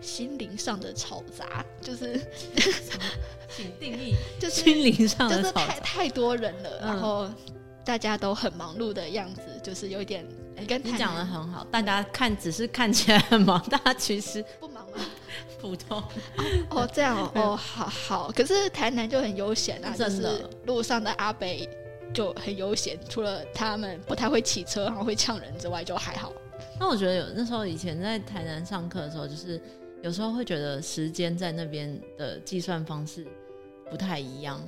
心灵上的嘈杂，就是请定义，就是心灵上就是的吵杂。太太多人了，嗯然后大家都很忙碌的样子，就是有一点跟你讲的很好，大家看只是看起来很忙，大家其实不忙吗？普通。哦，这样哦，哦，好好。可是台南就很悠闲啊，就真的是路上的阿北就很悠闲，除了他们不太会骑车，然后会呛人之外，就还好。那我觉得有那时候以前在台南上课的时候，就是有时候会觉得时间在那边的计算方式不太一样。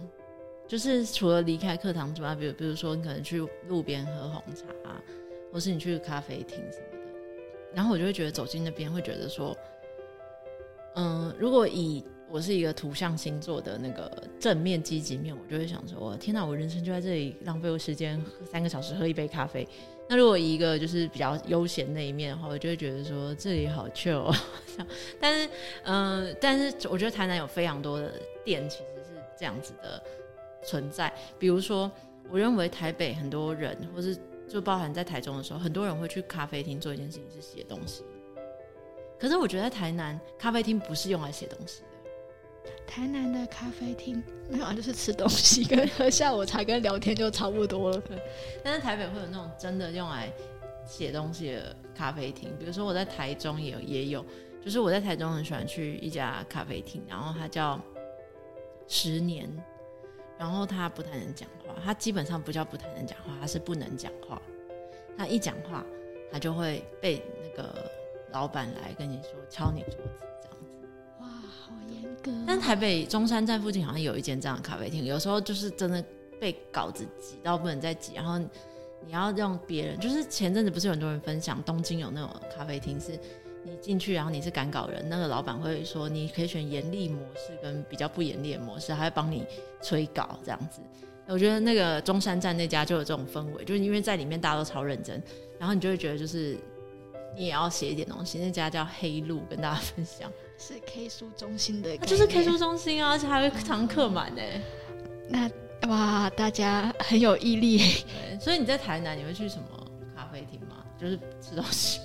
就是除了离开课堂之外，比如比如说你可能去路边喝红茶、或是你去咖啡厅什么的，然后我就会觉得走进那边会觉得说，嗯，如果以我是一个土象星座的那个正面积极面，我就会想说，我天哪，我人生就在这里浪费我时间三个小时喝一杯咖啡。那如果一个就是比较悠闲那一面的话，我就会觉得说这里好 chill 哦。但是，嗯、但是我觉得台南有非常多的店其实是这样子的存在。比如说，我认为台北很多人，或是就包含在台中的时候，很多人会去咖啡厅做一件事情是写东西。可是我觉得在台南咖啡厅不是用来写东西的。台南的咖啡厅没有啊，就是吃东西跟喝下午茶跟聊天就差不多了。但是台北会有那种真的用来写东西的咖啡厅，比如说我在台中也有也有，就是我在台中很喜欢去一家咖啡厅，然后它叫十年，然后他不太能讲话，他基本上不叫不太能讲话，他是不能讲话，他一讲话他就会被那个老板来跟你说敲你桌子这样子。哇，好严格哦。但台北中山站附近好像有一间这样的咖啡厅，有时候就是真的被稿子挤到不能再挤，然后你要让别人，就是前阵子不是有很多人分享东京有那种咖啡厅，是你进去，然后你是赶稿人，那个老板会说你可以选严厉模式跟比较不严厉的模式，还会帮你催稿这样子。我觉得那个中山站那家就有这种氛围，就是因为在里面大家都超认真，然后你就会觉得就是你也要写一点东西。那家叫黑路，跟大家分享。是 K 书中心的就是 K 书中心啊，而且还会常客满哎。那哇，大家很有毅力。对，所以你在台南你会去什么咖啡厅吗？就是吃东西。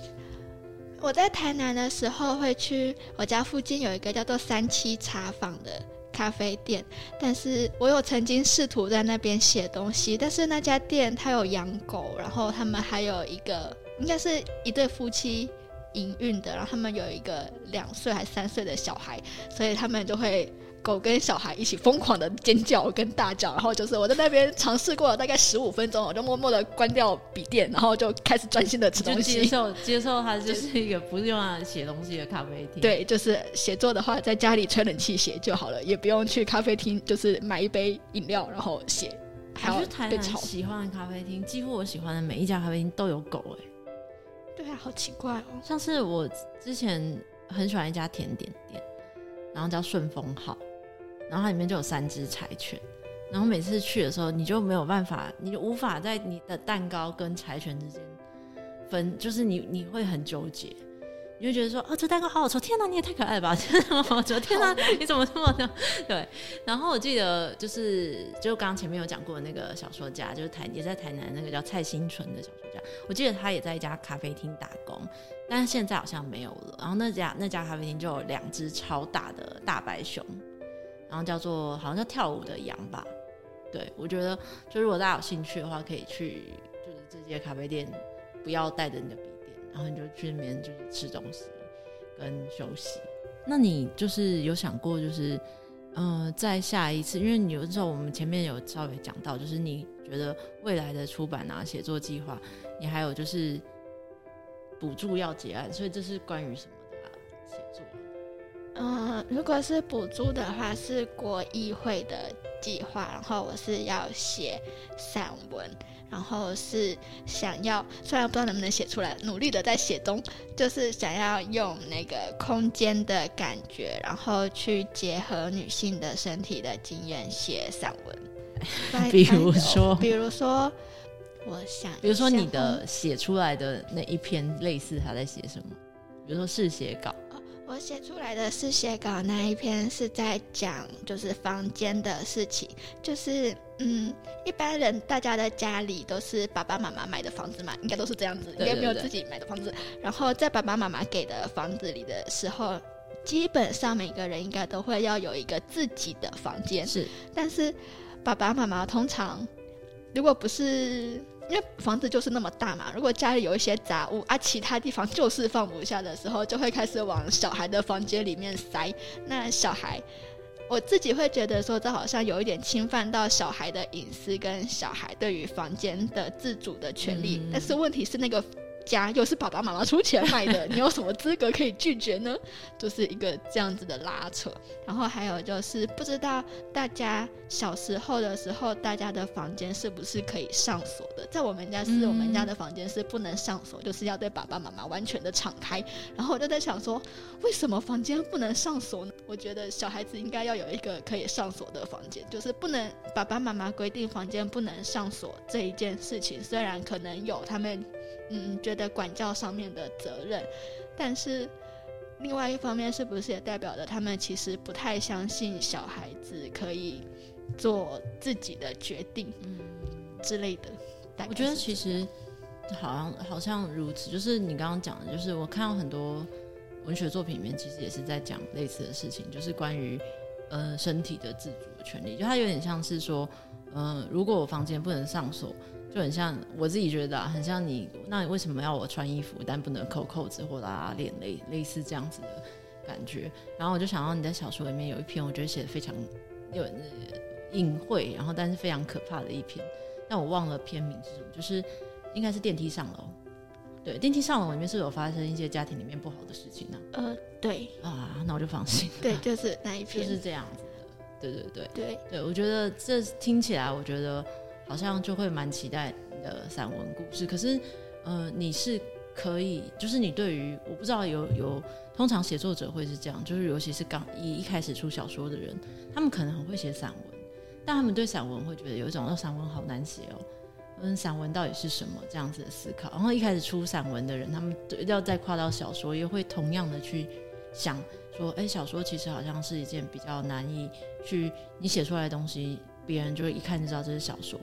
我在台南的时候会去我家附近有一个叫做三七茶坊的咖啡店，但是我有曾经试图在那边写东西，但是那家店它有养狗，然后他们还有一个应该是一对夫妻营运的，然后他们有一个两岁还三岁的小孩，所以他们就会。狗跟小孩一起疯狂的尖叫跟大叫，然后就是我在那边尝试过了大概十五分钟，我就默默的关掉笔电，然后就开始专心的吃东西。接受接受它就是一个不是用来写东西的咖啡厅。，对，就是写作的话，在家里吹冷气写就好了，也不用去咖啡厅，就是买一杯饮料然后写，还要我觉得台。南喜欢的咖啡厅，几乎我喜欢的每一家咖啡厅都有狗哎、对啊，好奇怪哦。像是我之前很喜欢一家甜点店，然后叫顺丰号，然后它里面就有三只柴犬，然后每次去的时候，你就没有办法，你就无法在你的蛋糕跟柴犬之间分，就是你你会很纠结。你就觉得说，哦，这蛋糕好好吃！天哪，你也太可爱了吧！真的好好吃！天哪，你怎么这么的？对。然后我记得就是，就刚刚前面有讲过的那个小说家，就是台也在台南那个叫蔡新纯的小说家，我记得他也在一家咖啡厅打工，但是现在好像没有了。然后那家那家咖啡厅就有两只超大的大白熊，然后叫做好像叫跳舞的羊吧。对，我觉得就如果大家有兴趣的话，可以去就是这些咖啡店，不要带着你的笔电，然后你就去那边就是吃东西跟休息。那你就是有想过，就是呃，在下一次，因为你有时候我们前面有稍微讲到，就是你觉得未来的出版啊、写作计划，你还有就是补助要结案，所以这是关于什么的啊写作？嗯，如果是补助的话，是国议会的计划，然后我是要写散文，然后是想要，虽然不知道能不能写出来，努力的在写中，就是想要用那个空间的感觉，然后去结合女性的身体的经验写散文。比如说比如说，我想，比如说你的写出来的那一篇，类似他在写什么？比如说试写稿，我写出来的是写稿那一篇是在讲就是房间的事情，就是嗯，一般人大家的家里都是爸爸妈妈买的房子嘛，应该都是这样子，应该没有自己买的房子。然后在爸爸妈妈给的房子里的时候，基本上每个人应该都会要有一个自己的房间，是，但是爸爸妈妈通常如果不是。因为房子就是那么大嘛，如果家里有一些杂物啊，其他地方就是放不下的时候，就会开始往小孩的房间里面塞。那小孩，我自己会觉得说，这好像有一点侵犯到小孩的隐私跟小孩对于房间的自主的权利。但是问题是那个。家又是爸爸妈妈出钱买的，你有什么资格可以拒绝呢？就是一个这样子的拉扯。然后还有就是，不知道大家小时候的时候，大家的房间是不是可以上锁的？在我们家是我们家的房间是不能上锁，就是要对爸爸妈妈完全的敞开。然后我就在想说，为什么房间不能上锁呢？我觉得小孩子应该要有一个可以上锁的房间，就是不能爸爸妈妈规定房间不能上锁这一件事情，虽然可能有他们。嗯，觉得管教上面的责任，但是另外一方面，是不是也代表着他们其实不太相信小孩子可以做自己的决定，嗯之类的？我觉得其实好像好像如此，就是你刚刚讲的，就是我看到很多文学作品里面，其实也是在讲类似的事情，就是关于呃身体的自主的权利，就它有点像是说，呃，如果我房间不能上锁。就很像我自己觉得，啊很像你。那你为什么要我穿衣服，但不能扣扣子或拉拉链，类类似这样子的感觉？然后我就想到你在小说里面有一篇，我觉得写的非常有隐晦，然后但是非常可怕的一篇。但我忘了片名是什么，就是应该是电梯上楼。对，电梯上楼里面是有发生一些家庭里面不好的事情呢。呃，对啊，那我就放心。对，就是那一 篇，就是这样子的。对对对对对，我觉得这听起来，我觉得。好像就会蛮期待你的散文故事，可是，呃，你是可以，就是你对于我不知道有有，通常写作者会是这样，就是尤其是刚一一开始出小说的人，他们可能很会写散文，但他们对散文会觉得有一种，那，散文好难写哦，嗯，散文到底是什么这样子的思考。然后一开始出散文的人，他们要再跨到小说，也会同样的去想说，哎，小说其实好像是一件比较难以去你写出来的东西。别人就会一看就知道这是小说，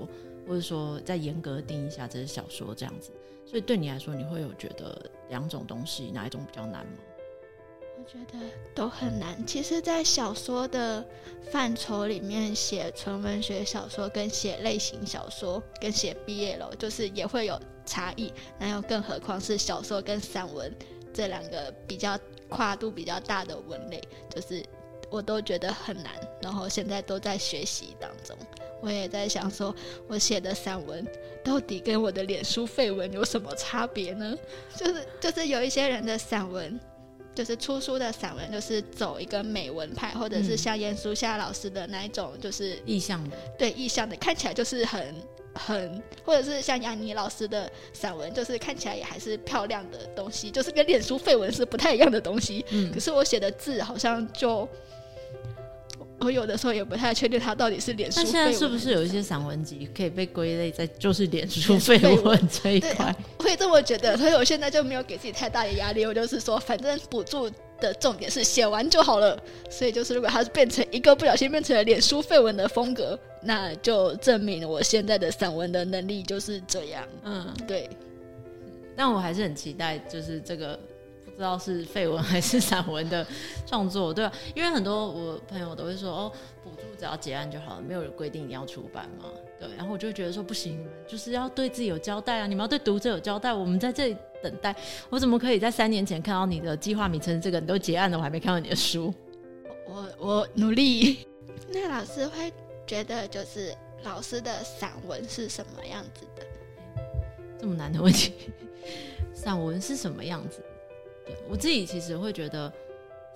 或者说再严格定一下这是小说这样子。所以对你来说，你会有觉得两种东西哪一种比较难吗？我觉得都很难。其实，在小说的范畴里面，写纯文学小说跟写类型小说跟写毕业楼，就是也会有差异。那又，更何况是小说跟散文这两个比较跨度比较大的文类，就是。我都觉得很难，然后现在都在学习当中。我也在想，说我写的散文到底跟我的脸书废文有什么差别呢？就是就是有一些人的散文，就是出书的散文，就是走一个美文派，或者是像严书夏老师的那一种，就是意象的，对意象的，看起来就是很很，或者是像杨妮老师的散文，就是看起来也还是漂亮的东西，就是跟脸书废文是不太一样的东西。嗯，可是我写的字好像就。我有的时候也不太确定它到底是脸书。那现在是不是有一些散文集可以被归类在就是脸书废文这一块？会这么觉得，所以我现在就没有给自己太大的压力。我就是说，反正补助的重点是写完就好了。所以就是，如果它是变成一个不小心变成了脸书废文的风格，那就证明我现在的散文的能力就是这样。嗯，对。但我还是很期待，就是这个。不知道是废文还是散文的创作，对吧？因为很多我朋友都会说，哦，补助只要结案就好了，没有人规定你要出版嘛，对。然后我就觉得说，不行，就是要对自己有交代啊！你们要对读者有交代。我们在这里等待，我怎么可以在三年前看到你的计划名称这个你都结案了，我还没看到你的书？我我努力。那老师会觉得，就是老师的散文是什么样子的？这么难的问题，散文是什么样子？我自己其实会觉得，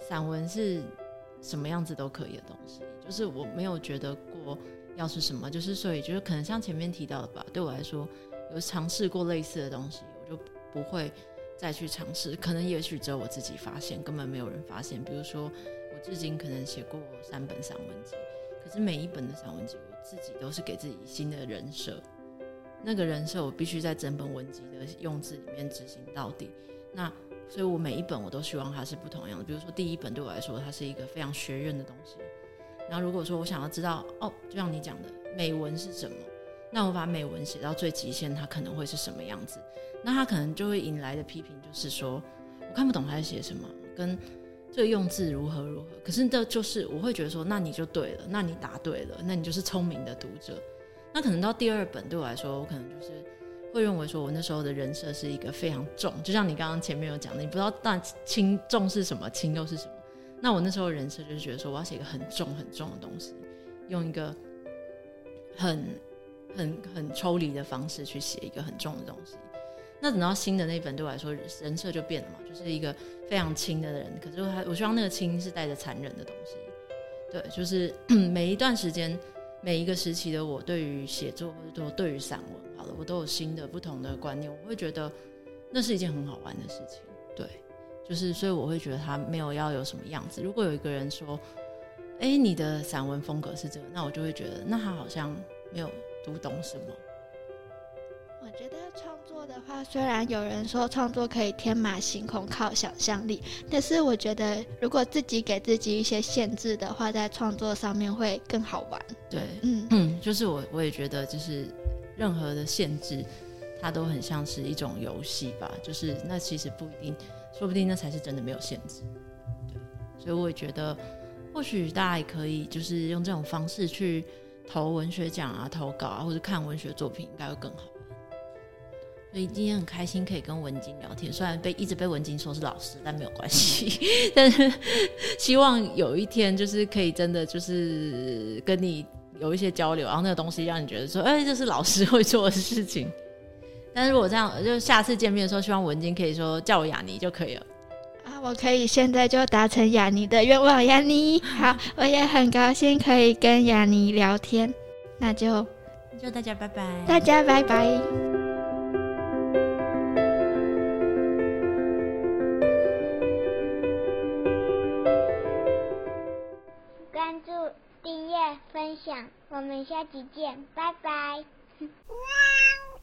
散文是什么样子都可以的东西，就是我没有觉得过要是什么，就是所以就是可能像前面提到的吧，对我来说有尝试过类似的东西，我就不会再去尝试。可能也许只有我自己发现，根本没有人发现。比如说我至今可能写过三本散文集，可是每一本的散文集，我自己都是给自己新的人设，那个人设我必须在整本文集的用字里面执行到底。那所以我每一本我都希望它是不同样的。比如说第一本对我来说，它是一个非常学院的东西。然后如果说我想要知道，哦，就像你讲的美文是什么，那我把美文写到最极限，它可能会是什么样子？那它可能就会引来的批评就是说，我看不懂他在写什么，跟这个用字如何如何。可是这就是我会觉得说，那你就对了，那你答对了，那你就是聪明的读者。那可能到第二本对我来说，我可能就是会认为说我那时候的人设是一个非常重，就像你刚刚前面有讲的，你不知道但轻重是什么，轻又是什么。那我那时候人设就是觉得说，我要写一个很重很重的东西，用一个很很很抽离的方式去写一个很重的东西。那等到新的那本对我来说，人设就变了嘛，就是一个非常轻的人。可是他，我希望那个轻是带着残忍的东西。对，就是 每一段时间。每一个时期的我，对于写作或者对于散文，我都有新的不同的观念。我会觉得那是一件很好玩的事情，对，就是所以我会觉得他没有要有什么样子。如果有一个人说，哎，你的散文风格是这个，那我就会觉得，那他好像没有读懂什么。我觉得创作的话，虽然有人说创作可以天马行空、靠想象力，但是我觉得如果自己给自己一些限制的话，在创作上面会更好玩。对，嗯嗯，就是我我也觉得，就是任何的限制，它都很像是一种游戏吧。就是那其实不一定，说不定那才是真的没有限制。对，所以我也觉得，或许大家也可以就是用这种方式去投文学奖啊、投稿啊，或者看文学作品，应该会更好。所以今天很开心可以跟文晶聊天，虽然被一直被文晶说是老师，但没有关系。但是希望有一天就是可以真的就是跟你有一些交流，然后那个东西让你觉得说，哎，这是老师会做的事情。但是如果这样，就下次见面的时候，希望文晶可以说叫我雅尼就可以了。啊，我可以现在就达成雅尼的愿望，雅尼 好，我也很高兴可以跟雅尼聊天。那就那就大家拜拜，大家拜拜。分享，我们下期见，拜拜。